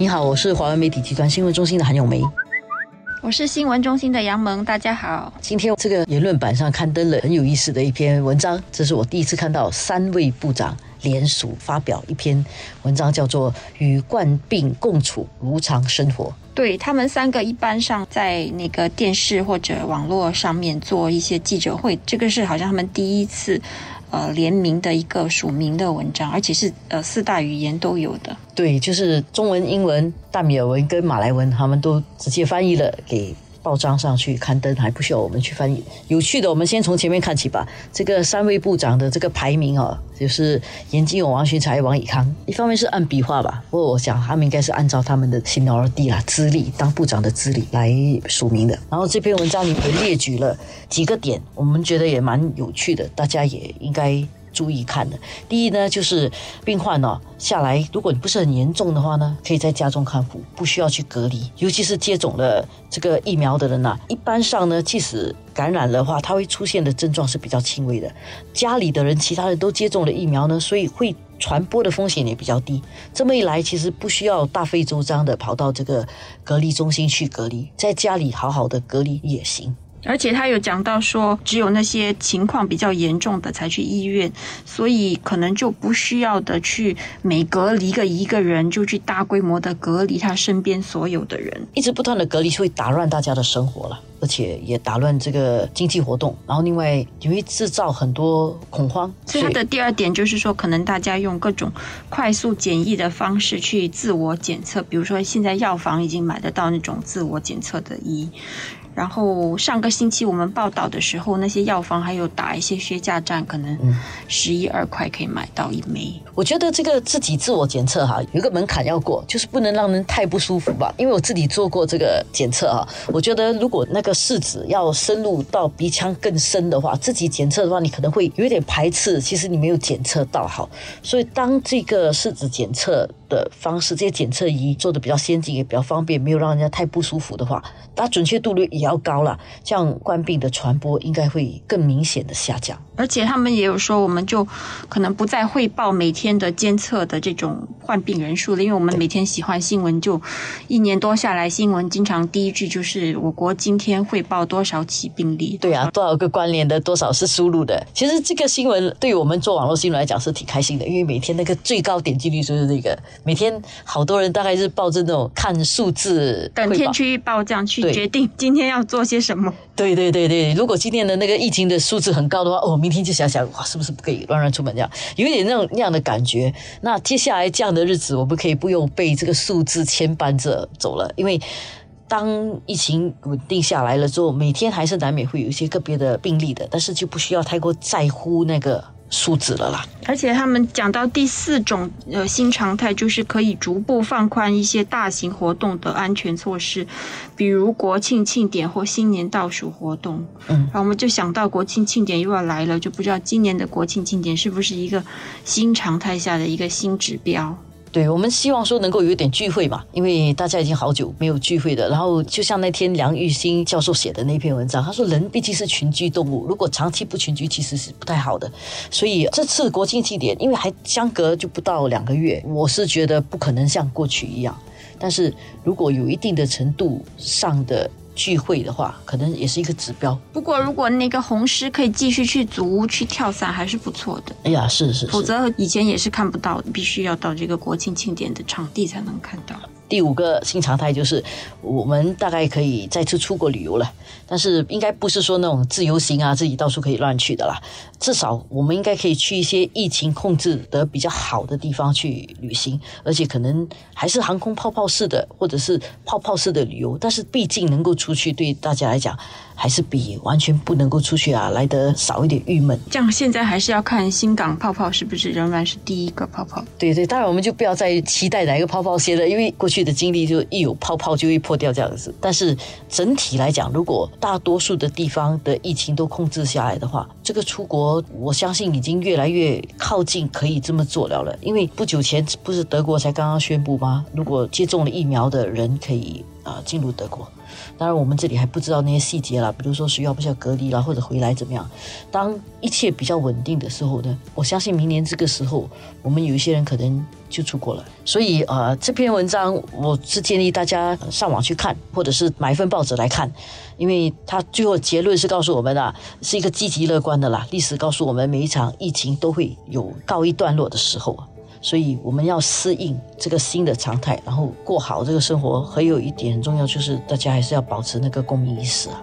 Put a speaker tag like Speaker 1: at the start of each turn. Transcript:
Speaker 1: 你好，我是华文媒体集团新闻中心的韩永梅。
Speaker 2: 我是新闻中心的杨萌，大家好。
Speaker 1: 今天这个言论版上刊登了很有意思的一篇文章，这是我第一次看到三位部长联署发表一篇文章，叫做《与冠病共处，如常生活》。
Speaker 2: 对他们三个一般上在那个电视或者网络上面做一些记者会，这个是好像他们第一次。呃，联名的一个署名的文章，而且是呃四大语言都有的。
Speaker 1: 对，就是中文、英文、大米尔文跟马来文，他们都直接翻译了给。报章上去刊登还不需要我们去翻译。有趣的，我们先从前面看起吧。这个三位部长的这个排名啊，就是严金勇、王群才、王以康。一方面是按笔画吧，不过我想他们应该是按照他们的 seniority 啦、资历当部长的资历来署名的。然后这篇文章里面列举了几个点，我们觉得也蛮有趣的，大家也应该。注意看的，第一呢，就是病患哦下来，如果你不是很严重的话呢，可以在家中康复，不需要去隔离。尤其是接种了这个疫苗的人呐，一般上呢，即使感染的话，他会出现的症状是比较轻微的。家里的人，其他人都接种了疫苗呢，所以会传播的风险也比较低。这么一来，其实不需要大费周章的跑到这个隔离中心去隔离，在家里好好的隔离也行。
Speaker 2: 而且他有讲到说，只有那些情况比较严重的才去医院，所以可能就不需要的去每隔离个一个人就去大规模的隔离他身边所有的人，
Speaker 1: 一直不断的隔离会打乱大家的生活了，而且也打乱这个经济活动，然后另外也会制造很多恐慌。
Speaker 2: 所以他的第二点就是说，可能大家用各种快速简易的方式去自我检测，比如说现在药房已经买得到那种自我检测的仪。然后上个星期我们报道的时候，那些药房还有打一些血价战，可能十一二块可以买到一枚。
Speaker 1: 我觉得这个自己自我检测哈，有个门槛要过，就是不能让人太不舒服吧。因为我自己做过这个检测哈，我觉得如果那个试纸要深入到鼻腔更深的话，自己检测的话，你可能会有点排斥。其实你没有检测到好，所以当这个试纸检测。的方式，这些检测仪做的比较先进，也比较方便，没有让人家太不舒服的话，它准确度率也要高了，这样冠病的传播应该会更明显的下降。
Speaker 2: 而且他们也有说，我们就可能不再汇报每天的监测的这种患病人数了，因为我们每天喜欢新闻，就一年多下来，新闻经常第一句就是我国今天汇报多少起病例。
Speaker 1: 对啊，多少个关联的，多少是输入的。其实这个新闻对于我们做网络新闻来讲是挺开心的，因为每天那个最高点击率就是那个。每天好多人大概是抱着那种看数字，
Speaker 2: 等天气预报这样去决定今天要做些什么。
Speaker 1: 对对对对，如果今天的那个疫情的数字很高的话，哦，明天就想想哇，是不是不可以乱乱出门这样，有一点那种那样的感觉。那接下来这样的日子，我们可以不用被这个数字牵绊着走了，因为当疫情稳定下来了之后，每天还是难免会有一些个别的病例的，但是就不需要太过在乎那个。数字了啦，
Speaker 2: 而且他们讲到第四种呃新常态，就是可以逐步放宽一些大型活动的安全措施，比如国庆庆典或新年倒数活动。嗯，然后我们就想到国庆庆典又要来了，就不知道今年的国庆庆典是不是一个新常态下的一个新指标。
Speaker 1: 对我们希望说能够有一点聚会嘛，因为大家已经好久没有聚会的。然后就像那天梁玉新教授写的那篇文章，他说人毕竟是群居动物，如果长期不群居其实是不太好的。所以这次国庆庆典，因为还相隔就不到两个月，我是觉得不可能像过去一样。但是如果有一定的程度上的。聚会的话，可能也是一个指标。
Speaker 2: 不过，如果那个红狮可以继续去祖屋去跳伞，还是不错的。
Speaker 1: 哎呀，是是，
Speaker 2: 否则以前也是看不到，必须要到这个国庆庆典的场地才能看到。
Speaker 1: 第五个新常态就是，我们大概可以再次出国旅游了，但是应该不是说那种自由行啊，自己到处可以乱去的啦。至少我们应该可以去一些疫情控制得比较好的地方去旅行，而且可能还是航空泡泡式的，或者是泡泡式的旅游。但是毕竟能够出去，对大家来讲。还是比完全不能够出去啊来得少一点郁闷。
Speaker 2: 这样现在还是要看新港泡泡是不是仍然是第一个泡泡。
Speaker 1: 对对，当然我们就不要再期待哪一个泡泡先了，因为过去的经历就一有泡泡就会破掉这样子。但是整体来讲，如果大多数的地方的疫情都控制下来的话，这个出国我相信已经越来越靠近可以这么做了了。因为不久前不是德国才刚刚宣布吗？如果接种了疫苗的人可以啊进入德国。当然，我们这里还不知道那些细节啦，比如说需要不需要隔离啦，或者回来怎么样。当一切比较稳定的时候呢，我相信明年这个时候，我们有一些人可能就出国了。所以呃，这篇文章我是建议大家上网去看，或者是买一份报纸来看，因为它最后结论是告诉我们啊，是一个积极乐观的啦。历史告诉我们，每一场疫情都会有告一段落的时候。所以我们要适应这个新的常态，然后过好这个生活。还有一点很重要，就是大家还是要保持那个公民意识啊。